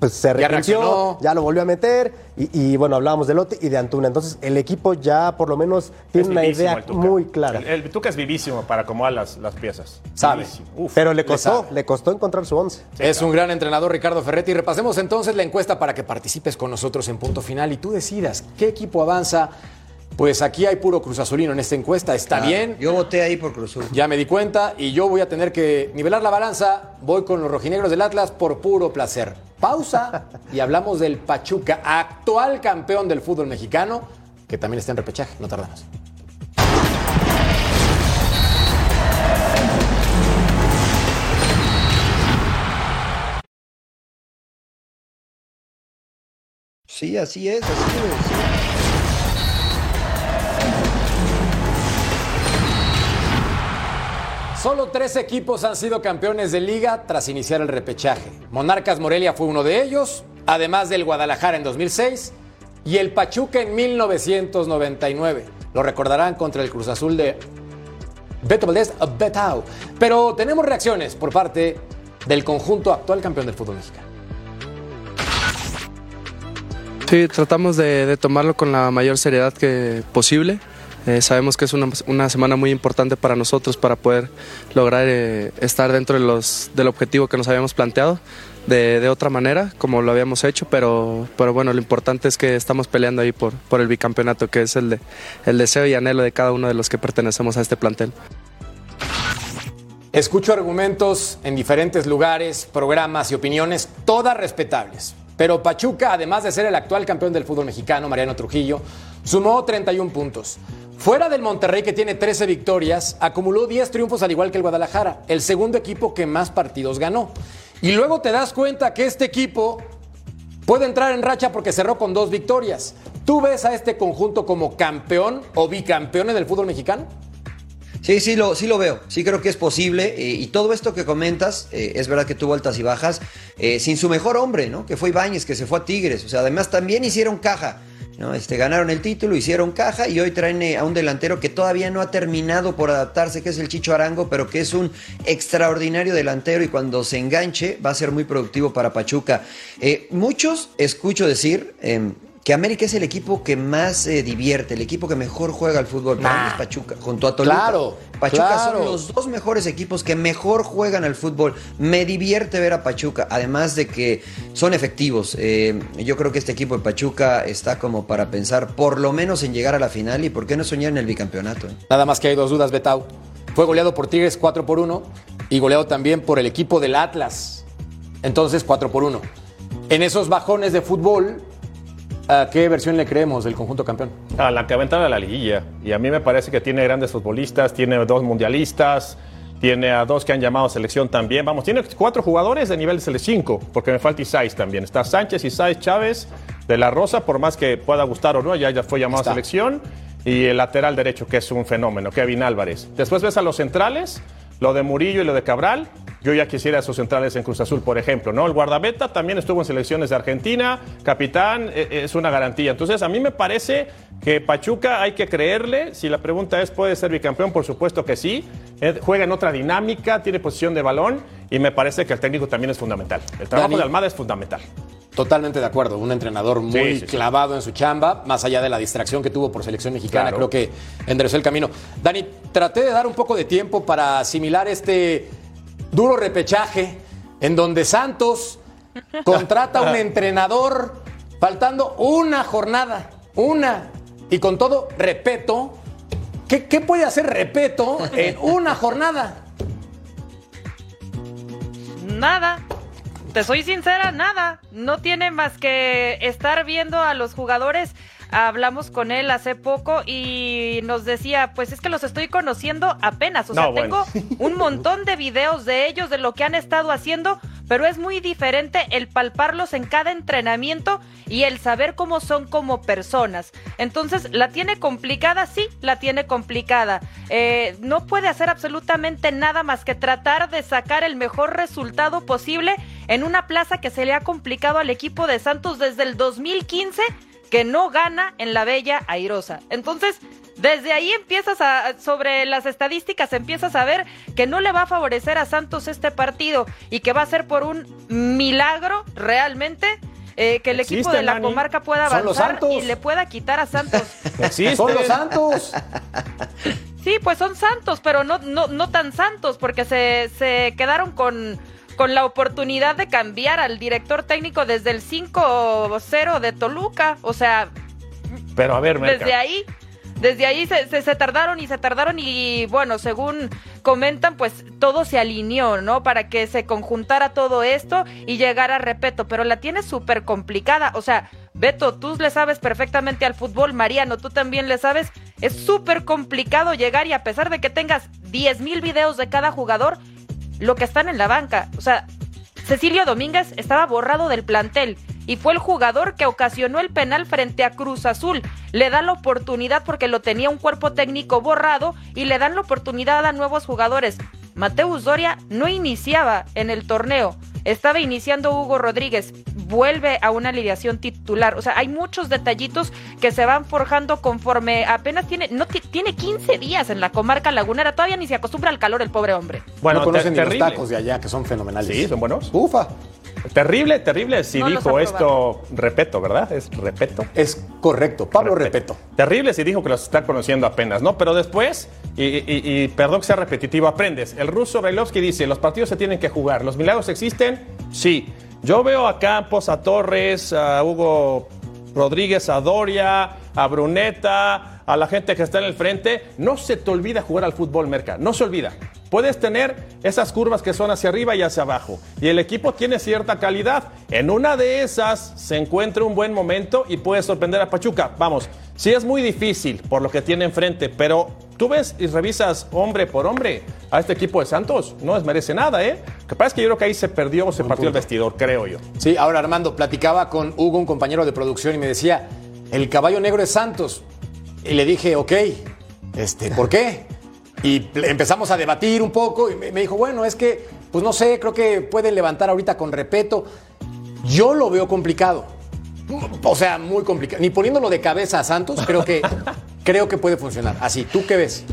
pues se arrepintió, ya, lo volvió a meter. Y, bueno, hablábamos de Lotte y de Antuna. Entonces, el equipo ya por lo menos tiene una idea muy clara. El, Tuca es vivísimo para acomodar las, las piezas. Sabes. Pero le costó, le, costó encontrar su once. es un gran entrenador, Ricardo Ferretti. Repasemos entonces la encuesta para que participes con nosotros en punto final y tú decidas qué equipo avanza. Pues aquí hay puro Cruz Azulino en esta encuesta. Está bien. Yo voté ahí por Cruz Azul. Ya me di cuenta y yo voy a tener que nivelar la balanza. Voy con los rojinegros del Atlas por puro placer. Pausa y hablamos del Pachuca, actual campeón del fútbol mexicano, que también está en repechaje. No tardamos. Sí, así es, así es. Solo tres equipos han sido campeones de liga tras iniciar el repechaje. Monarcas Morelia fue uno de ellos, además del Guadalajara en 2006 y el Pachuca en 1999. Lo recordarán contra el Cruz Azul de Beto Valdés Betao. Pero tenemos reacciones por parte del conjunto actual campeón del fútbol mexicano. Sí, tratamos de, tomarlo con la mayor seriedad que posible. Eh, sabemos que es una, semana muy importante para nosotros para poder lograr eh, estar dentro de los, del objetivo que nos habíamos planteado de, otra manera, como lo habíamos hecho, pero, pero bueno, lo importante es que estamos peleando ahí por, por el bicampeonato, que es el, de, el deseo y anhelo de cada uno de los que pertenecemos a este plantel. Escucho argumentos en diferentes lugares, programas y opiniones, todas respetables. Pero Pachuca, además de ser el actual campeón del fútbol mexicano, Mariano Trujillo, sumó 31 puntos. Fuera del Monterrey, que tiene 13 victorias, acumuló 10 triunfos al igual que el Guadalajara, el segundo equipo que más partidos ganó. Y luego te das cuenta que este equipo puede entrar en racha porque cerró con dos victorias. ¿Tú ves a este conjunto como campeón o bicampeón en el fútbol mexicano? Sí, sí lo, sí lo veo, sí creo que es posible eh, y todo esto que comentas, eh, es verdad que tuvo altas y bajas, eh, sin su mejor hombre, ¿no? Que fue Ibáñez, que se fue a Tigres, o sea, además también hicieron caja, ¿no? Este, ganaron el título, hicieron caja y hoy traen a un delantero que todavía no ha terminado por adaptarse, que es el Chicho Arango, pero que es un extraordinario delantero y cuando se enganche va a ser muy productivo para Pachuca. muchos escucho decir em, que América es el equipo que más se divierte, el equipo que mejor juega al fútbol. Para mí es Pachuca, junto a Toluca. Claro, Pachuca son los dos mejores equipos que mejor juegan al fútbol. Me divierte ver a Pachuca, además de que son efectivos. Eh, yo creo que este equipo de Pachuca está como para pensar por lo menos en llegar a la final y por qué no soñar en el bicampeonato. Nada más que hay dos dudas, Betau. Fue goleado por Tigres 4 por 1 y goleado también por el equipo del Atlas. Entonces 4 por 1. En esos bajones de fútbol ¿A qué versión le creemos del conjunto campeón? A la que aventaba la liguilla. Y a mí me parece que tiene grandes futbolistas, tiene dos mundialistas, tiene a dos que han llamado a selección también. Vamos, tiene cuatro jugadores de nivel de 5, porque me falta Isais también. Está Sánchez, Isais, Chávez, de la Rosa, por más que pueda gustar o no, ya, ya fue llamado a selección. Y el lateral derecho, que es un fenómeno, Kevin Álvarez. Después ves a los centrales, lo de Murillo y lo de Cabral, yo ya quisiera esos centrales en Cruz Azul, por ejemplo, ¿no? El guardameta también estuvo en selecciones de Argentina, capitán, e, e, es una garantía. Entonces, a mí me parece que Pachuca hay que creerle. Si la pregunta es, ¿puede ser bicampeón? Por supuesto que sí. Eh, juega en otra dinámica, tiene posición de balón y me parece que el técnico también es fundamental. El trabajo de Almada es fundamental. Totalmente de acuerdo, un entrenador muy clavado en su chamba, más allá de la distracción que tuvo por selección mexicana, creo que enderezó el camino. Dani, traté de dar un poco de tiempo para asimilar este duro repechaje en donde Santos contrata a un entrenador faltando una jornada, una, y con todo, repeto, ¿qué, qué puede hacer repeto en una jornada? Nada. Te soy sincera, nada. No tiene más que estar viendo a los jugadores hablamos con él hace poco y nos decía, pues es que los estoy conociendo apenas, o sea, tengo un montón de videos de ellos, de lo que han estado haciendo, pero es muy diferente el palparlos en cada entrenamiento y el saber cómo son como personas. Entonces, ¿la tiene complicada? Sí, la tiene complicada. Eh, no puede hacer absolutamente nada más que tratar de sacar el mejor resultado posible en una plaza que se le ha complicado al equipo de Santos desde el 2015 que no gana en la Bella Airosa. Entonces, desde ahí empiezas a, sobre las estadísticas, empiezas a ver que no le va a favorecer a Santos este partido y que va a ser por un milagro realmente. Eh, que el equipo de la comarca pueda avanzar y le pueda quitar a Santos. Son los Santos. Sí, pues son santos, pero no, no, no tan santos, porque se, se quedaron con con la oportunidad de cambiar al director técnico desde el 5-0 de Toluca. O sea, pero a ver, desde ahí, desde ahí se, se, tardaron y se tardaron y bueno, según comentan, pues todo se alineó, ¿no? Para que se conjuntara todo esto y llegara a Repeto, pero la tiene súper complicada. O sea, Beto, tú le sabes perfectamente al fútbol, Mariano, tú también le sabes. Es súper complicado llegar y a pesar de que tengas 10 mil videos de cada jugador, lo que están en la banca. O sea, Cecilio Domínguez estaba borrado del plantel y fue el jugador que ocasionó el penal frente a Cruz Azul. Le da la oportunidad porque lo tenía un cuerpo técnico borrado y le dan la oportunidad a nuevos jugadores. Mateus Doria no iniciaba en el torneo. Estaba iniciando Hugo Rodríguez, vuelve a una alineación titular. O sea, hay muchos detallitos que se van forjando conforme apenas tiene, no tiene 15 días en la comarca lagunera, todavía ni se acostumbra al calor el pobre hombre. Bueno, no conocen ni los tacos de allá, que son fenomenales. Sí, son buenos. Ufa. Terrible, terrible si dijo esto, repeto, ¿verdad? Es repeto. Es correcto, Pablo repeto. Terrible si dijo que los está conociendo apenas, ¿no? Pero después, y, perdón que sea repetitivo, aprendes. El ruso Bailovsky dice, los partidos se tienen que jugar. ¿Los milagros existen? Sí. Yo veo a Campos, a Torres, a Hugo Rodríguez, a Doria, a Bruneta, a la gente que está en el frente. No se te olvida jugar al fútbol, Merca. No se olvida. Puedes tener esas curvas que son hacia arriba y hacia abajo. Y el equipo tiene cierta calidad. En una de esas se encuentra un buen momento y puede sorprender a Pachuca. Vamos, sí es muy difícil por lo que tiene enfrente, pero tú ves y revisas hombre por hombre a este equipo de Santos. No les merece nada, ¿eh? Que pasa es que yo creo que ahí se perdió o se partió el vestidor, creo yo. Sí, ahora Armando, platicaba con Hugo, un compañero de producción, y me decía, el caballo negro es Santos. Y le dije, ok, este, ¿por qué? Y empezamos a debatir un poco y me dijo, bueno, es que, pues no sé, creo que pueden levantar ahorita con repeto. Yo lo veo complicado. O sea, muy complicado. Ni poniéndolo de cabeza a Santos, creo que, creo que puede funcionar. Así, ¿tú qué ves?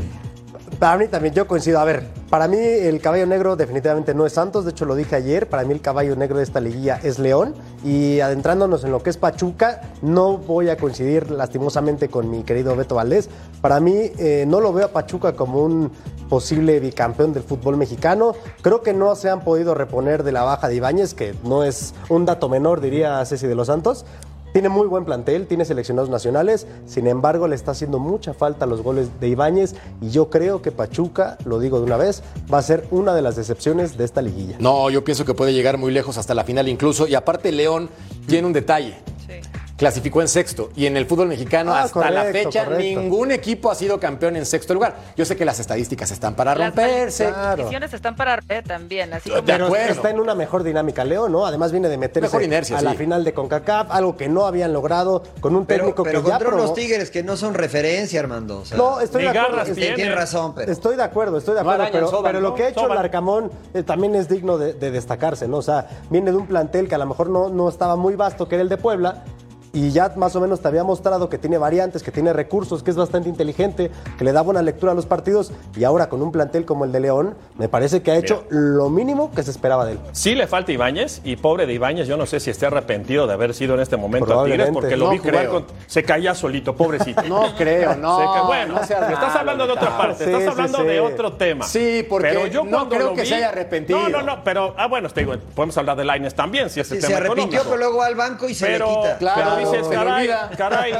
Para mí también, yo coincido. A ver, para mí el caballo negro definitivamente no es Santos, de hecho lo dije ayer, para mí el caballo negro de esta liguilla es León. Y adentrándonos en lo que es Pachuca, no voy a coincidir lastimosamente con mi querido Beto Valdés. Para mí eh, no lo veo a Pachuca como un posible bicampeón del fútbol mexicano. Creo que no se han podido reponer de la baja de Ibáñez, que no es un dato menor, diría Ceci de los Santos. Tiene muy buen plantel, tiene seleccionados nacionales, sin embargo le está haciendo mucha falta los goles de Ibáñez y yo creo que Pachuca, lo digo de una vez, va a ser una de las decepciones de esta liguilla. No, yo pienso que puede llegar muy lejos hasta la final incluso y aparte León tiene un detalle clasificó en sexto. Y en el fútbol mexicano, ah, hasta la fecha, ningún equipo ha sido campeón en sexto lugar. Yo sé que las estadísticas están para romperse. Las condiciones están para romper también. Así Pero está en una mejor dinámica Leo, ¿no? Además viene de meterse inercia, a la final de CONCACAF, algo que no habían logrado con un técnico pero que ya contra unos Tigres que no son referencia, Armando. no, estoy de acuerdo. Tiene razón, pero... Estoy de acuerdo, estoy de acuerdo. pero, lo que ha hecho el Arcamón eh, también es digno de, de, destacarse, ¿no? O sea, viene de un plantel que a lo mejor no, no estaba muy vasto, que era el de Puebla, y ya más o menos te había mostrado que tiene variantes, que tiene recursos, que es bastante inteligente, que le da buena lectura a los partidos y ahora con un plantel como el de León, me parece que ha hecho lo mínimo que se esperaba de él. Sí le falta Ibáñez y pobre de Ibáñez, yo no sé si esté arrepentido de haber sido en este momento a Tigres porque lo vi jugar con, se caía solito, pobrecito. No creo, no. bueno, estás hablando de otra parte, estás hablando de otro tema. Sí, porque pero yo no creo que se haya arrepentido. No, no, no, pero ah bueno, te digo, podemos hablar de Laines también si ese tema se arrepintió, pero luego va al banco y se le quita. Claro, dices, caray,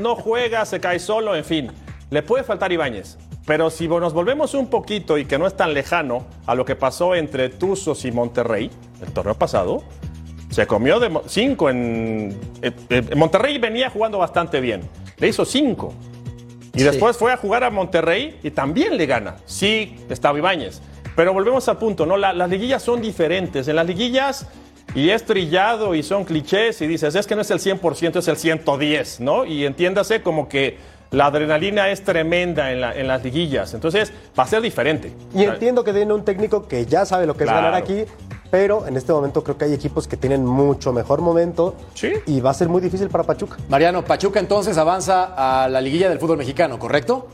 no juega, se cae solo, en fin. Le puede faltar Ibáñez. Pero si nos volvemos un poquito y que no es tan lejano a lo que pasó entre Tuzos y Monterrey, el torneo pasado, se comió de cinco en, Monterrey venía jugando bastante bien. Le hizo cinco. Y después fue a jugar a Monterrey y también le gana. Sí, estaba Ibáñez. Pero volvemos al punto, ¿no? las liguillas son diferentes. En las liguillas y es trillado y son clichés y dices, es que no es el 100%, es el 110, ¿no? Y entiéndase como que la adrenalina es tremenda en, las liguillas, entonces va a ser diferente. Y entiendo que tiene un técnico que ya sabe lo que es ganar aquí, pero en este momento creo que hay equipos que tienen mucho mejor momento ¿Sí? y va a ser muy difícil para Pachuca. Mariano, Pachuca entonces avanza a la liguilla del fútbol mexicano, ¿correcto?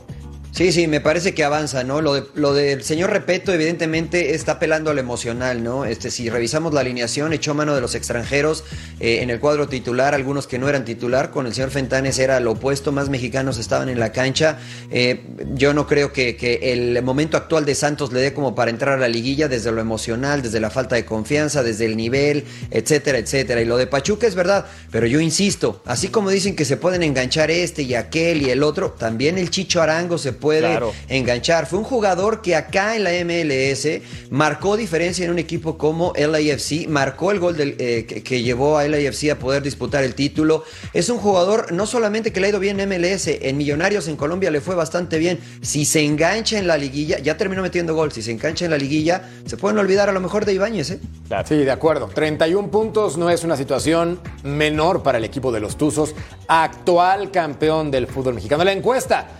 Sí, sí, me parece que avanza, ¿no? Lo, de, lo del señor Repeto, evidentemente, está apelando al emocional, ¿no? Este, si revisamos la alineación, echó mano de los extranjeros eh, en el cuadro titular, algunos que no eran titular, con el señor Fentanes era lo opuesto, más mexicanos estaban en la cancha. Eh, yo no creo que, que, el momento actual de Santos le dé como para entrar a la liguilla desde lo emocional, desde la falta de confianza, desde el nivel, etcétera, etcétera. Y lo de Pachuca es verdad, pero yo insisto, así como dicen que se pueden enganchar este y aquel y el otro, también el Chicho Arango se puede enganchar. Fue un jugador que acá en la MLS marcó diferencia en un equipo como LAFC, marcó el gol del, eh, que, llevó a LAFC a poder disputar el título. Es un jugador no solamente que le ha ido bien en MLS, en Millonarios en Colombia le fue bastante bien. Si se engancha en la liguilla, ya terminó metiendo gol, si se engancha en la liguilla, se pueden olvidar a lo mejor de Ibáñez. ¿eh? Sí, de acuerdo. 31 puntos no es una situación menor para el equipo de los Tuzos, actual campeón del fútbol mexicano. La encuesta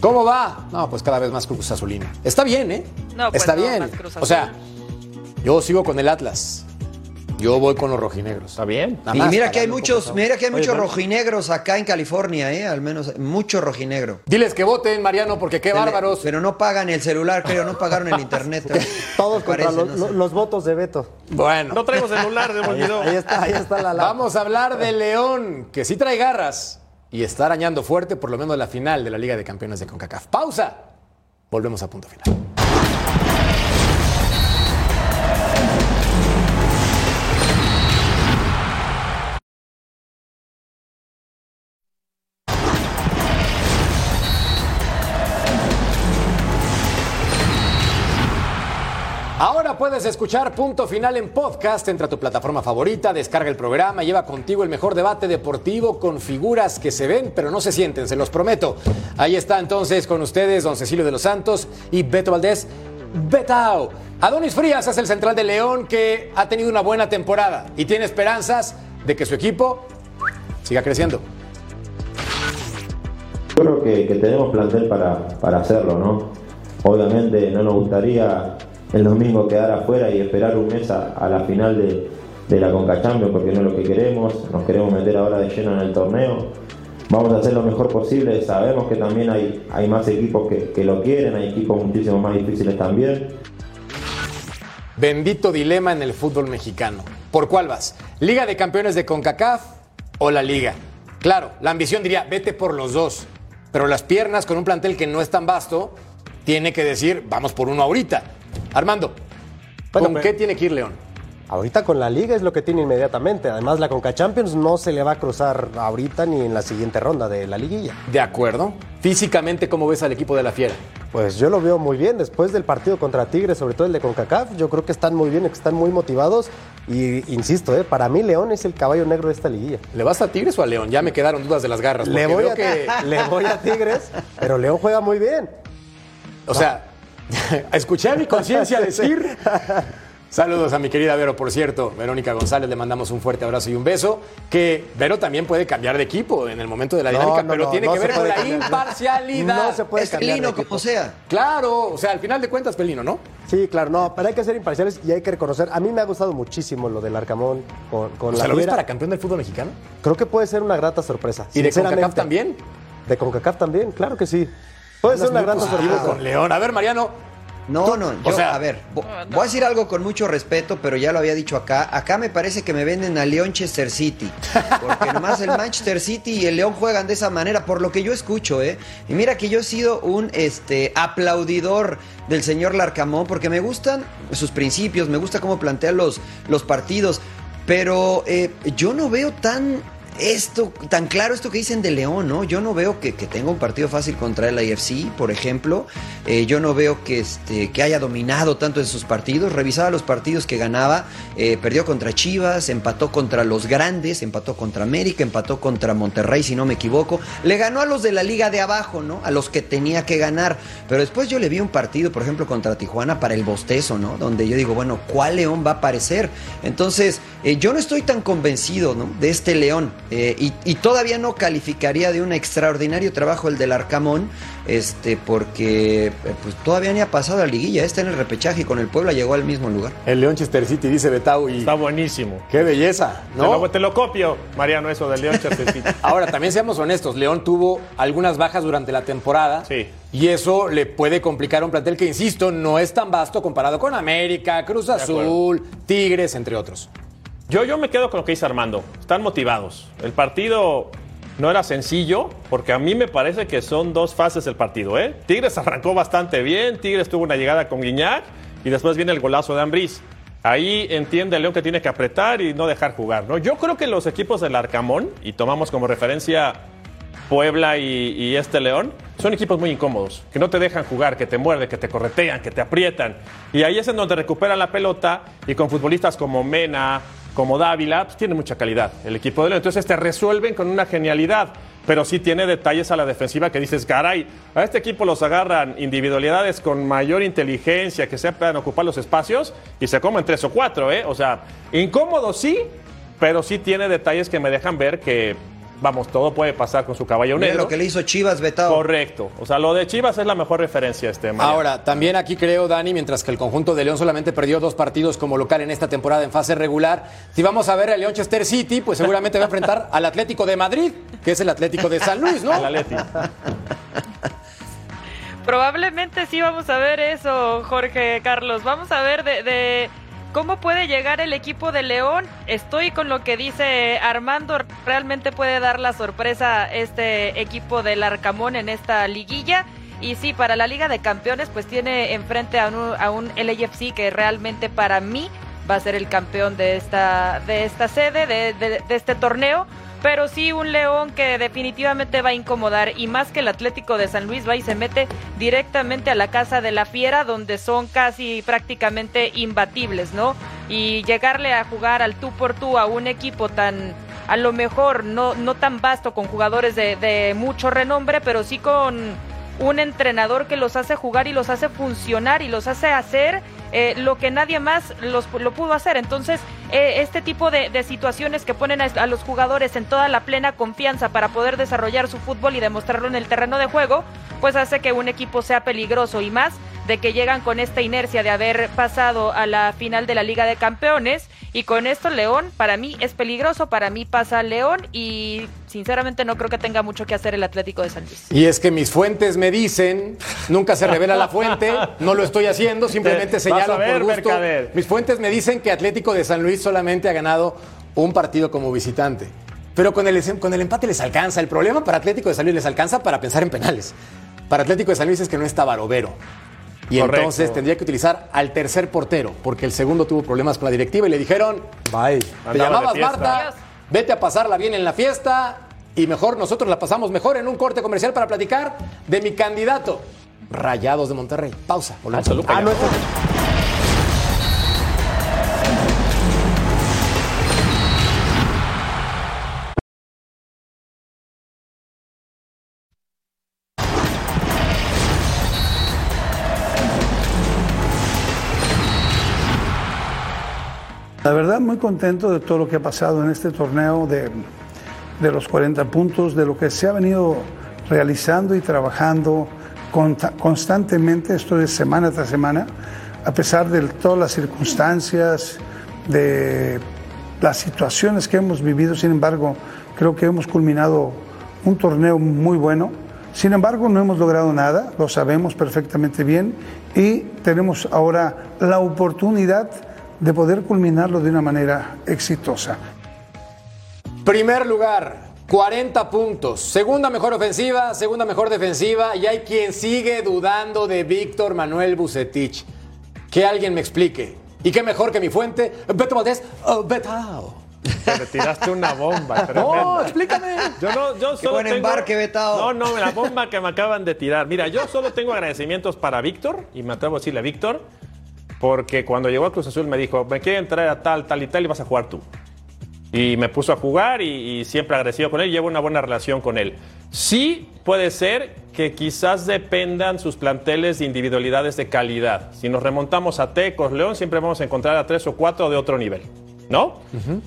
¿Cómo va? No, pues cada vez más Cruz Azulina. Está bien, ¿eh? No, pues Está bien. O sea, yo sigo con el Atlas. Yo voy con los rojinegros. Está bien. Nada Y más, mira que hay muchos, mira que hay Oye, muchos rojinegros acá en California, ¿eh? Al menos mucho rojinegro. Diles que voten, Mariano, porque qué bárbaros. Pero no pagan el celular, creo, no pagaron el internet. Todos contra Parece, los, no sé. los votos de Beto. Bueno, No traigo celular, se me olvidó. Ahí está, ahí está la la. vamos a hablar de León, que sí trae garras y está arañando fuerte por lo menos la final de la Liga de Campeones de CONCACAF. Pausa. Volvemos a punto final. Puedes escuchar Punto Final en podcast. Entra a tu plataforma favorita, descarga el programa, lleva contigo el mejor debate deportivo con figuras que se ven pero no se sienten, se los prometo. Ahí está entonces con ustedes don Cecilio de los Santos y Beto Valdés. Betao. Adonis Frías es el central de León que ha tenido una buena temporada y tiene esperanzas de que su equipo siga creciendo. Yo creo que, que tenemos plantel para, para hacerlo, ¿no? Obviamente no nos gustaría el domingo quedar afuera y esperar un mes a, la final de, de la Conca Champions porque no es lo que queremos, nos queremos meter ahora de lleno en el torneo. Vamos a hacer lo mejor posible, sabemos que también hay, hay más equipos que, que lo quieren, hay equipos muchísimo más difíciles también. Bendito dilema en el fútbol mexicano. ¿Por cuál vas? ¿Liga de Campeones de CONCACAF o la Liga? Claro, la ambición diría, vete por los dos. Pero las piernas con un plantel que no es tan vasto, tiene que decir, vamos por uno ahorita. Armando, ¿con qué tiene que ir León? Ahorita con la liga es lo que tiene inmediatamente. Además, la Conca Champions no se le va a cruzar ahorita ni en la siguiente ronda de la liguilla. De acuerdo. Físicamente, ¿cómo ves al equipo de la Fiera? Pues yo lo veo muy bien. Después del partido contra Tigres, sobre todo el de CONCACAF, yo creo que están muy bien, que están muy motivados. Y insisto, eh, para mí León es el caballo negro de esta liguilla. ¿Le vas a Tigres o a León? Ya me quedaron dudas de las garras. Le voy, a, que, le voy a Tigres, pero León juega muy bien. o sea, escuché a mi conciencia decir... Saludos a mi querida Vero, por cierto. Verónica González, le mandamos un fuerte abrazo y un beso. Que Vero también puede cambiar de equipo en el momento de la dinámica, no, pero no, tiene no que ver con la cambiar. imparcialidad. No se puede Es cambiar de felino equipo. como sea. Claro, o sea, al final de cuentas, Pelino, ¿no? Sí, claro, no, pero hay que ser imparciales y hay que reconocer. A mí me ha gustado muchísimo lo del Arcamón con, con O sea, la ¿lo ves para campeón del fútbol mexicano? Creo que puede ser una grata sorpresa. ¿Y de. CONCACAF también? De CONCACAF también, claro que sí. Puede ser una positivo sorpresa. con León. A ver, Mariano, No, no, yo, sea- a ver, vo- voy a decir algo con mucho respeto, pero ya lo había dicho acá. Acá me parece que me venden a Leonchester City. Porque nomás el Manchester City y el León juegan de esa manera, por lo que yo escucho, ¿eh? Y mira que yo he sido un este, aplaudidor del señor Larcamón, porque me gustan sus principios, me gusta cómo plantea los, los partidos, pero eh, yo no veo tan esto, tan claro esto que dicen de León, ¿no? Yo no veo que, tenga un partido fácil contra el IFC, por ejemplo. Eh, yo no veo que, este, que haya dominado tanto en sus partidos. Revisaba los partidos que ganaba. eh, perdió contra Chivas, empató contra los grandes, empató contra América, empató contra Monterrey, si no me equivoco. Le ganó a los de la liga de abajo, ¿no? A los que tenía que ganar. Pero después yo le vi un partido, por ejemplo, contra Tijuana para el bostezo, ¿no? Donde yo digo, bueno, ¿cuál León va a aparecer? Entonces, eh, yo no estoy tan convencido, ¿no? De este León. Eh, y, y todavía no calificaría de un extraordinario trabajo el del Arcamón, este, porque eh, pues todavía ni ha pasado a la liguilla. Está en el repechaje y con el Puebla llegó al mismo lugar. el Leonchester City, dice Betau, y Está buenísimo. qué belleza, Te, lo, ¿no? te lo copio, Mariano, eso del León Chester City. Ahora, también seamos honestos, León tuvo algunas bajas durante la temporada. Sí. Y eso le puede complicar a un plantel que, insisto, no es tan vasto comparado con América, Cruz. Azul, Tigres, entre otros. Yo, yo me quedo con lo que dice Armando. Están motivados. El partido no era sencillo, porque a mí me parece que son dos fases del partido. ¿eh? Tigres arrancó bastante bien, Tigres tuvo una llegada con Guiñac y después viene el golazo de Ambriz. Ahí entiende el León que tiene que apretar y no dejar jugar. ¿no? Yo creo que los equipos del Arcamón, y tomamos como referencia Puebla y, y este León, son equipos muy incómodos, que no te dejan jugar, que te muerden, que te corretean, que te aprietan. Y ahí es en donde recuperan la pelota y con futbolistas como Mena, como Dávila, pues tiene mucha calidad el equipo de León. Entonces te resuelven con una genialidad, pero sí tiene detalles a la defensiva que dices, caray, a este equipo los agarran individualidades con mayor inteligencia, que sepan ocupar los espacios y se comen tres o cuatro, ¿eh? O sea, incómodo sí, pero sí tiene detalles que me dejan ver que vamos, todo puede pasar con su caballo Mira negro. lo que le hizo Chivas, Betao. Correcto. O sea, lo de Chivas es la mejor referencia este Mariano. Ahora, también aquí creo, Dani, mientras que el conjunto de León solamente perdió dos partidos como local en esta temporada en fase regular, si vamos a ver al Leonchester City, pues seguramente va a enfrentar al Atlético de Madrid, que es el Atlético de San Luis, ¿no? Al Atleti. Probablemente sí vamos a ver eso, Jorge Carlos. Vamos a ver de, de cómo puede llegar el equipo de León. Estoy con lo que dice Armando. Realmente puede dar la sorpresa este equipo del Arcamón en esta liguilla. Y sí, para la Liga de Campeones, pues tiene enfrente a un, a LAFC que realmente para mí va a ser el campeón de esta, de esta sede, de, de- de este torneo. Pero sí un León que definitivamente va a incomodar y más que el Atlético de San Luis va y se mete directamente a la casa de la fiera donde son casi prácticamente imbatibles, ¿no? Y llegarle a jugar al tú por tú a un equipo tan a lo mejor no, no tan vasto con jugadores de, de mucho renombre, pero sí con un entrenador que los hace jugar y los hace funcionar y los hace hacer eh, lo que nadie más los, lo pudo hacer. Entonces, eh, este tipo de, de situaciones que ponen a, a los jugadores en toda la plena confianza para poder desarrollar su fútbol y demostrarlo en el terreno de juego, pues hace que un equipo sea peligroso y más de que llegan con esta inercia de haber pasado a la final de la Liga de Campeones. Y con esto León para mí es peligroso, para mí pasa León y sinceramente no creo que tenga mucho que hacer el Atlético de San Luis. Y es que mis fuentes me dicen, nunca se revela la fuente, no lo estoy haciendo, simplemente señalo a ver, por gusto. Mercader. Mis fuentes me dicen que Atlético de San Luis solamente ha ganado un partido como visitante. Pero con el, con el empate les alcanza. El problema para Atlético de San Luis les alcanza para pensar en penales. Para Atlético de San Luis es que no está Barovero. Y Correcto. entonces tendría que utilizar al tercer portero, porque el segundo tuvo problemas con la directiva y le dijeron, Bye. te Andaba llamabas. Marta, Adiós. Vete a pasarla bien en la fiesta y mejor nosotros la pasamos mejor en un corte comercial para platicar de mi candidato, Rayados de Monterrey. Pausa. volvemos. Toluca Ah, no, La verdad, muy contento de todo lo que ha pasado en este torneo, de, de los 40 puntos, de lo que se ha venido realizando y trabajando constantemente, esto es semana tras semana, a pesar de todas las circunstancias, de las situaciones que hemos vivido, sin embargo, creo que hemos culminado un torneo muy bueno. Sin embargo, no hemos logrado nada, lo sabemos perfectamente bien y tenemos ahora la oportunidad de poder culminarlo de una manera exitosa. Primer lugar, 40 puntos. Segunda mejor ofensiva, segunda mejor defensiva. Y hay quien sigue dudando de Víctor Manuel Bucetich. Que alguien me explique. Y qué mejor que mi fuente, Beto Valdés, oh, Betao. Te tiraste una bomba. No, tremenda. explícame. Yo no, yo solo buen tengo- embarque, No, Betao. no, la bomba que me acaban de tirar. Mira, yo solo tengo agradecimientos para Víctor, y me atrevo a decirle a Víctor, porque cuando llegó a Cruz Azul me dijo, me quieren traer a tal, tal y tal, y vas a jugar tú. Y me puso a jugar y, y siempre agradecido con él, llevo una buena relación con él. Sí puede ser que quizás dependan sus planteles de individualidades de calidad. Si nos remontamos a Tecos, León, siempre vamos a encontrar a tres o cuatro de otro nivel, ¿no?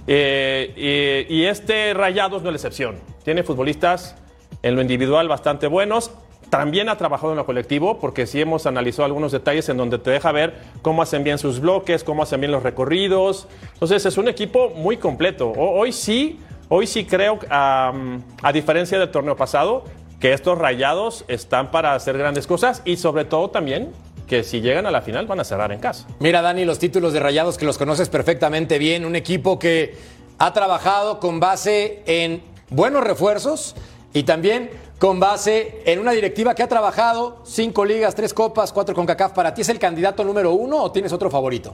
Eh, y, y este Rayados no es la excepción. Tiene futbolistas en lo individual bastante buenos. También ha trabajado en lo colectivo, porque sí hemos analizado algunos detalles en donde te deja ver cómo hacen bien sus bloques, cómo hacen bien los recorridos. Entonces es un equipo muy completo. Hoy sí, hoy sí creo, am, a diferencia del torneo pasado, que estos rayados están para hacer grandes cosas y sobre todo también que si llegan a la final van a cerrar en casa. Mira, Dani, los títulos de Rayados que los conoces perfectamente bien. Un equipo que ha trabajado con base en buenos refuerzos y también con base en una directiva que ha trabajado cinco ligas, tres copas, cuatro con CACAF. ¿Para ti es el candidato número uno o tienes otro favorito?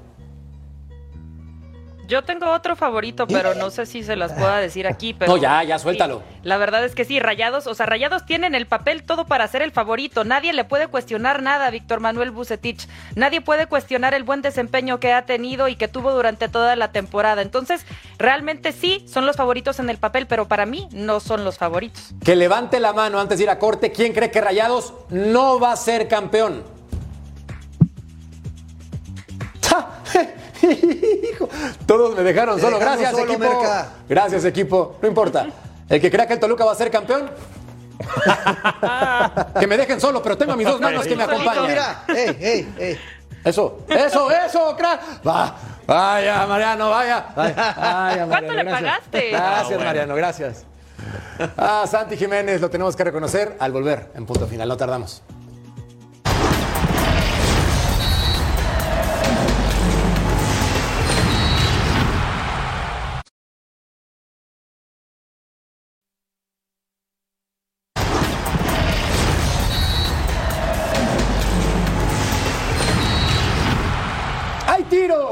Yo tengo otro favorito, pero no sé si se las pueda decir aquí. Pero No, ya, ya, suéltalo. Sí, la verdad es que sí, Rayados, o sea, Rayados tienen el papel todo para ser el favorito. Nadie le puede cuestionar nada a Víctor Manuel Bucetich. Nadie puede cuestionar el buen desempeño que ha tenido y que tuvo durante toda la temporada. Entonces, realmente sí, son los favoritos en el papel, pero para mí no son los favoritos. Que levante la mano antes de ir a corte. ¿Quién cree que Rayados no va a ser campeón? Hijo, Todos me dejaron solo. dejamos Gracias, solo, equipo. Merca. Gracias, equipo. No importa. El que crea que el Toluca va a ser campeón. que me dejen solo, pero tengo a mis dos manos que me acompañan. Mira, ey, ey, ey. Eso, eso, eso, crack. Va. Vaya, Mariano, vaya. Vaya, vaya, ¿Cuánto le gracias. pagaste? Gracias, Ah, bueno. Mariano, gracias. Ah, Santi Jiménez lo tenemos que reconocer al volver en punto final, no tardamos.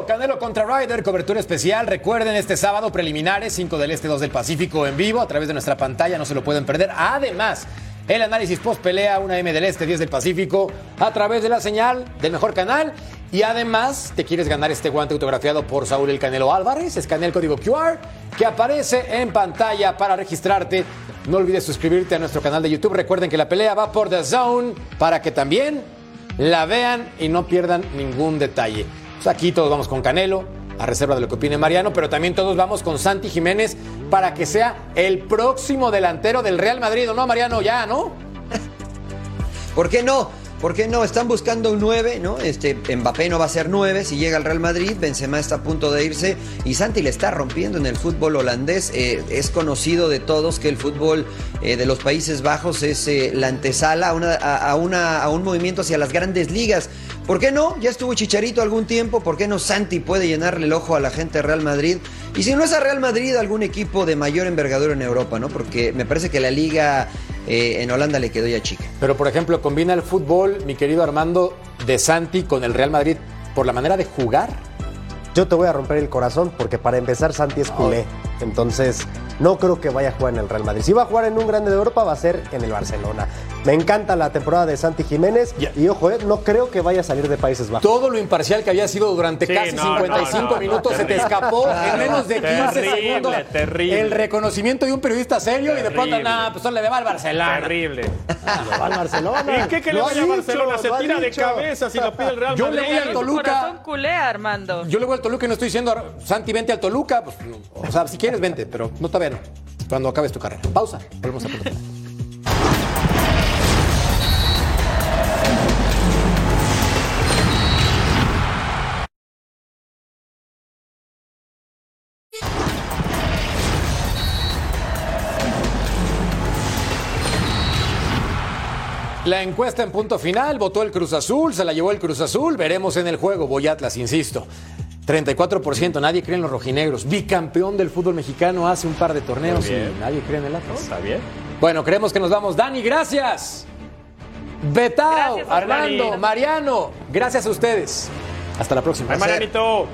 Canelo contra Ryder, cobertura especial. Recuerden este sábado preliminares, 5 del Este, 2 del Pacífico en vivo a través de nuestra pantalla, no se lo pueden perder. Además, el análisis post pelea, una M del Este, 10 del Pacífico, a través de la señal del mejor canal. Y además, te quieres ganar este guante autografiado por Saúl El Canelo Álvarez. Escanea el código QR que aparece en pantalla para registrarte. No olvides suscribirte a nuestro canal de YouTube. Recuerden que la pelea va por The Zone para que también la vean y no pierdan ningún detalle. Aquí todos vamos con Canelo, a reserva de lo que opine Mariano, pero también todos vamos con Santi Jiménez para que sea el próximo delantero del Real Madrid, ¿o no, Mariano? Ya, ¿no? ¿Por qué no? ¿Por qué no? Están buscando un 9, ¿no? Este, Mbappé no va a ser 9 si llega al Real Madrid, Benzema está a punto de irse y Santi le está rompiendo en el fútbol holandés. Eh, es conocido de todos que el fútbol eh, de los Países Bajos es eh, la antesala a un movimiento hacia las grandes ligas. ¿Por qué no? Ya estuvo Chicharito algún tiempo, ¿por qué no Santi puede llenarle el ojo a la gente de Real Madrid? Y si no es a Real Madrid, algún equipo de mayor envergadura en Europa, ¿no? Porque me parece que la liga eh, en Holanda le quedó ya chica. Pero, por ejemplo, combina el fútbol, mi querido Armando, de Santi con el Real Madrid por la manera de jugar. Yo te voy a romper el corazón porque para empezar Santi es culé. Entonces, no creo que vaya a jugar en el Real Madrid. Si va a jugar en un grande de Europa, va a ser en el Barcelona. Me encanta la temporada de Santi Jiménez. Y ojo, eh, no creo que vaya a salir de Países Bajos. Todo lo imparcial que había sido durante Sí, casi no, 55 no, no, minutos no, se te escapó en menos de 15 Terrible, segundos. terrible. El reconocimiento de un periodista serio y de pronto, nada, pues le va al Barcelona. Terrible. Le va al Barcelona. ¿Y qué que le vaya a dicho, Barcelona? Se tira de cabeza si lo pide el Real Yo le voy al Toluca. culé, Armando. Yo le voy al Toluca y no estoy diciendo, Santi, vente al Toluca. Pues, no. o sea, si quieres, vente, pero no todavía no. Cuando acabes tu carrera. Pausa. Volvemos a punto La encuesta en punto final, votó el Cruz Azul, se la llevó el Cruz Azul, veremos en el juego, voy Atlas, insisto. 34%, nadie cree en los rojinegros. Bicampeón del fútbol mexicano hace un par de torneos y nadie cree en el Atlas. Está bien. Bueno, creemos que nos vamos. Dani, gracias. Betao, Gracias, Armando, Dani. Mariano, gracias a ustedes. Hasta la próxima. Ay, Marianito.